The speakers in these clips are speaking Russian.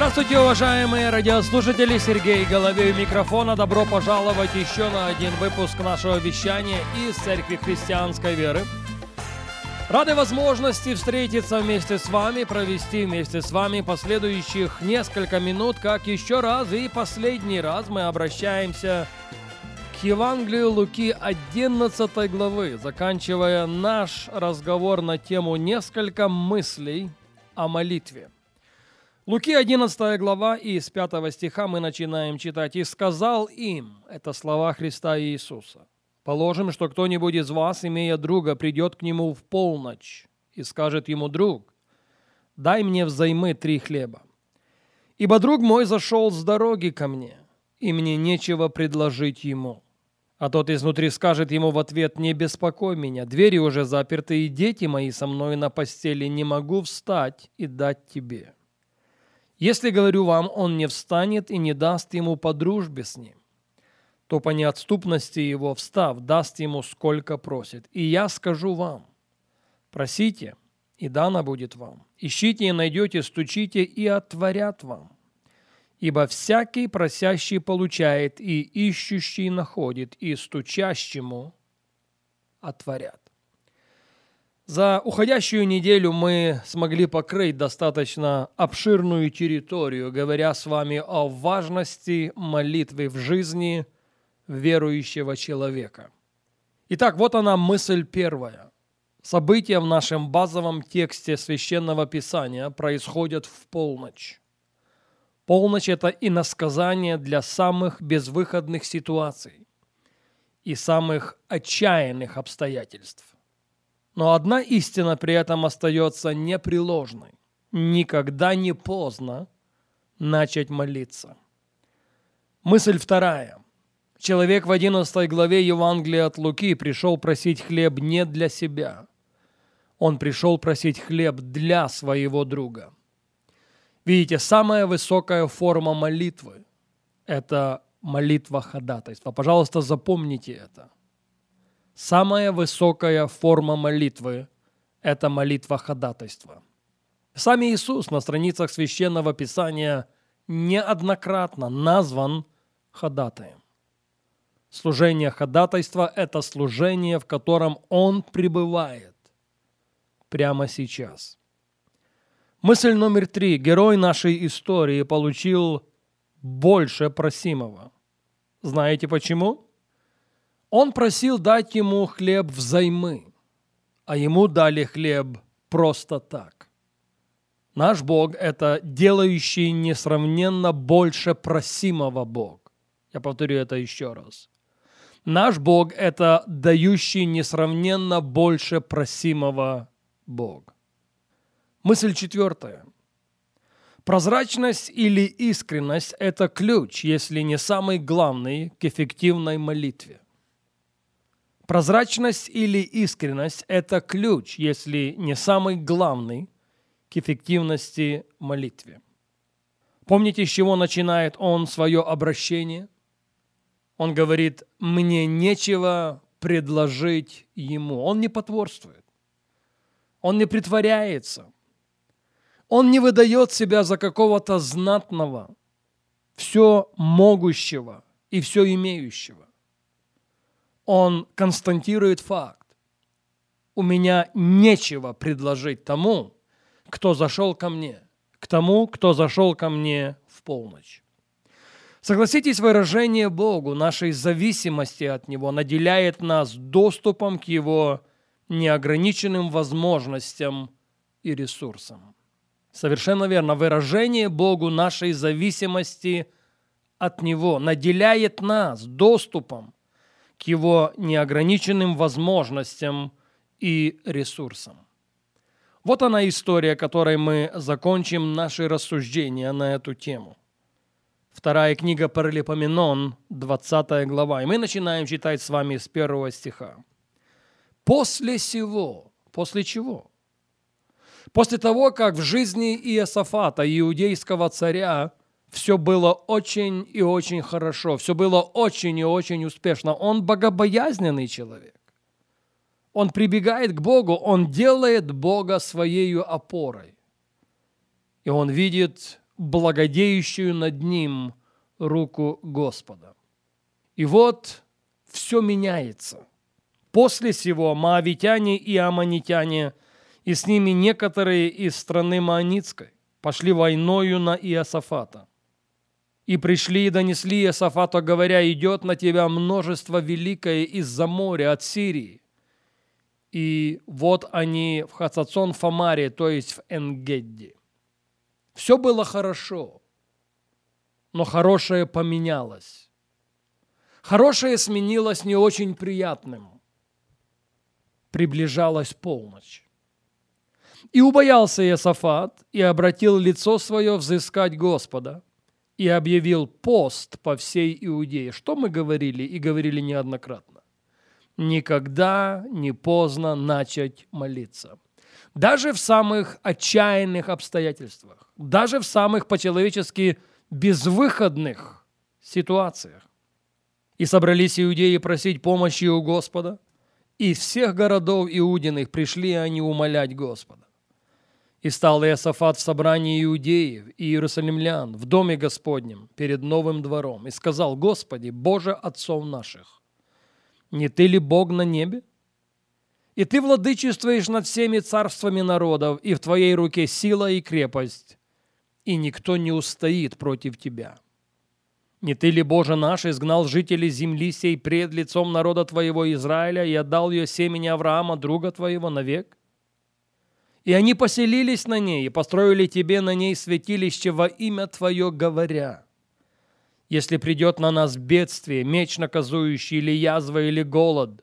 Здравствуйте, уважаемые радиослушатели! Сергей Головей микрофона. Добро пожаловать еще на один выпуск нашего вещания из Церкви Христианской Веры. Рады возможности встретиться вместе с вами, провести вместе с вами последующих несколько минут, как еще раз и последний раз мы обращаемся к Евангелию Луки 11 главы, заканчивая наш разговор на тему несколько мыслей о молитве. Луки 11 глава и с 5 стиха мы начинаем читать. «И сказал им» – это слова Христа Иисуса. «Положим, что кто-нибудь из вас, имея друга, придет к нему в полночь и скажет ему, друг, дай мне взаймы три хлеба. Ибо друг мой зашел с дороги ко мне, и мне нечего предложить ему. А тот изнутри скажет ему в ответ, не беспокой меня, двери уже заперты, и дети мои со мной на постели, не могу встать и дать тебе». Если, говорю вам, он не встанет и не даст ему по дружбе с ним, то по неотступности его, встав, даст ему сколько просит. И я скажу вам, просите, и дано будет вам. Ищите и найдете, стучите, и отворят вам. Ибо всякий просящий получает, и ищущий находит, и стучащему отворят. За уходящую неделю мы смогли покрыть достаточно обширную территорию, говоря с вами о важности молитвы в жизни верующего человека. Итак, вот она мысль первая. События в нашем базовом тексте священного писания происходят в полночь. Полночь – это иносказание для самых безвыходных ситуаций и самых отчаянных обстоятельств. Но одна истина при этом остается непреложной. Никогда не поздно начать молиться. Мысль вторая. Человек в 11 главе Евангелия от Луки пришел просить хлеб не для себя. Он пришел просить хлеб для своего друга. Видите, самая высокая форма молитвы – это молитва ходатайства. Пожалуйста, запомните это – Самая высокая форма молитвы – это молитва ходатайства. Сам Иисус на страницах Священного Писания неоднократно назван ходатаем. Служение ходатайства – это служение, в котором Он пребывает прямо сейчас. Мысль номер три. Герой нашей истории получил больше просимого. Знаете почему? Он просил дать ему хлеб взаймы, а ему дали хлеб просто так. Наш Бог – это делающий несравненно больше просимого Бог. Я повторю это еще раз. Наш Бог – это дающий несравненно больше просимого Бог. Мысль четвертая. Прозрачность или искренность – это ключ, если не самый главный, к эффективной молитве. Прозрачность или искренность – это ключ, если не самый главный, к эффективности молитве. Помните, с чего начинает он свое обращение? Он говорит, мне нечего предложить ему. Он не потворствует. Он не притворяется. Он не выдает себя за какого-то знатного, все могущего и все имеющего он констатирует факт. У меня нечего предложить тому, кто зашел ко мне, к тому, кто зашел ко мне в полночь. Согласитесь, выражение Богу нашей зависимости от Него наделяет нас доступом к Его неограниченным возможностям и ресурсам. Совершенно верно. Выражение Богу нашей зависимости от Него наделяет нас доступом к его неограниченным возможностям и ресурсам. Вот она история, которой мы закончим наши рассуждения на эту тему. Вторая книга Паралипоменон, 20 глава. И мы начинаем читать с вами с первого стиха. После сего, после чего? После того, как в жизни Иосафата, иудейского царя, все было очень и очень хорошо, все было очень и очень успешно. Он богобоязненный человек. Он прибегает к Богу, он делает Бога своей опорой. И он видит благодеющую над ним руку Господа. И вот все меняется. После сего маавитяне и аманитяне, и с ними некоторые из страны Маанитской, пошли войною на Иосафата. И пришли и донесли Иосафату, говоря, идет на тебя множество великое из-за моря, от Сирии. И вот они в Хацацон Фамаре, то есть в Энгедди. Все было хорошо, но хорошее поменялось. Хорошее сменилось не очень приятным. Приближалась полночь. И убоялся Иосафат, и обратил лицо свое взыскать Господа, и объявил пост по всей Иудее. Что мы говорили и говорили неоднократно? Никогда не поздно начать молиться. Даже в самых отчаянных обстоятельствах, даже в самых по-человечески безвыходных ситуациях. И собрались иудеи просить помощи у Господа, из всех городов иудиных пришли они умолять Господа. И стал Иосафат в собрании иудеев и иерусалимлян в доме Господнем перед новым двором и сказал, «Господи, Боже отцов наших, не Ты ли Бог на небе? И Ты владычествуешь над всеми царствами народов, и в Твоей руке сила и крепость, и никто не устоит против Тебя». Не ты ли, Боже наш, изгнал жителей земли сей пред лицом народа Твоего Израиля и отдал ее семени Авраама, друга Твоего, навек? И они поселились на ней и построили Тебе на ней святилище во имя Твое, говоря, «Если придет на нас бедствие, меч наказующий, или язва, или голод,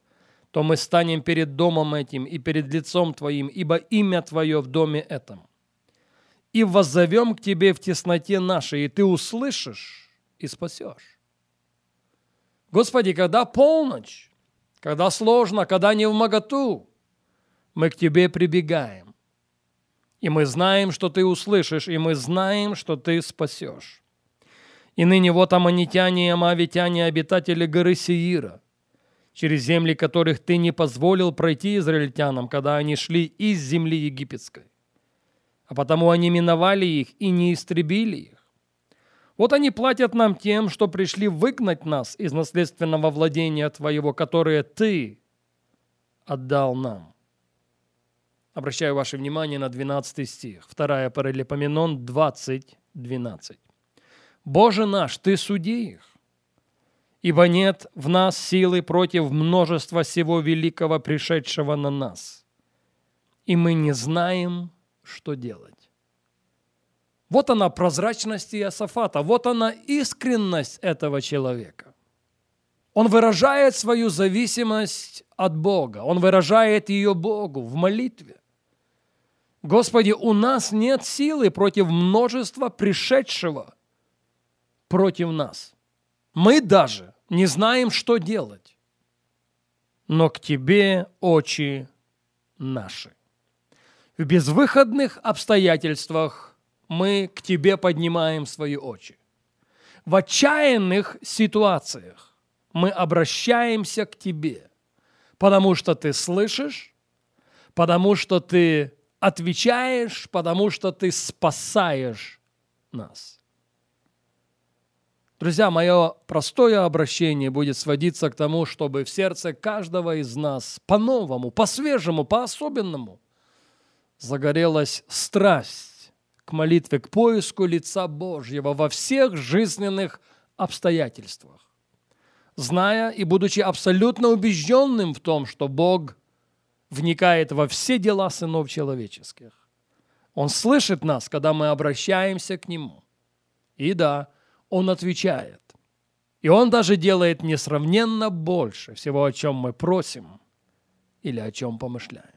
то мы станем перед домом этим и перед лицом Твоим, ибо имя Твое в доме этом. И воззовем к Тебе в тесноте нашей, и Ты услышишь, и спасешь. Господи, когда полночь, когда сложно, когда не в моготу, мы к Тебе прибегаем. И мы знаем, что Ты услышишь, и мы знаем, что Ты спасешь. И ныне вот аманитяне и амавитяне, обитатели горы Сеира, через земли которых Ты не позволил пройти израильтянам, когда они шли из земли египетской. А потому они миновали их и не истребили их вот они платят нам тем, что пришли выгнать нас из наследственного владения Твоего, которое Ты отдал нам. Обращаю ваше внимание на 12 стих, 2 Паралипоменон 20, 12. «Боже наш, Ты суди их, ибо нет в нас силы против множества всего великого, пришедшего на нас, и мы не знаем, что делать». Вот она прозрачность Иосафата, вот она искренность этого человека. Он выражает свою зависимость от Бога, он выражает ее Богу в молитве. Господи, у нас нет силы против множества пришедшего против нас. Мы даже не знаем, что делать. Но к Тебе очи наши. В безвыходных обстоятельствах мы к Тебе поднимаем свои очи. В отчаянных ситуациях мы обращаемся к Тебе, потому что Ты слышишь, потому что Ты отвечаешь, потому что Ты спасаешь нас. Друзья, мое простое обращение будет сводиться к тому, чтобы в сердце каждого из нас по-новому, по-свежему, по-особенному загорелась страсть к молитве, к поиску лица Божьего во всех жизненных обстоятельствах, зная и будучи абсолютно убежденным в том, что Бог вникает во все дела сынов человеческих. Он слышит нас, когда мы обращаемся к Нему. И да, Он отвечает. И Он даже делает несравненно больше всего, о чем мы просим или о чем помышляем.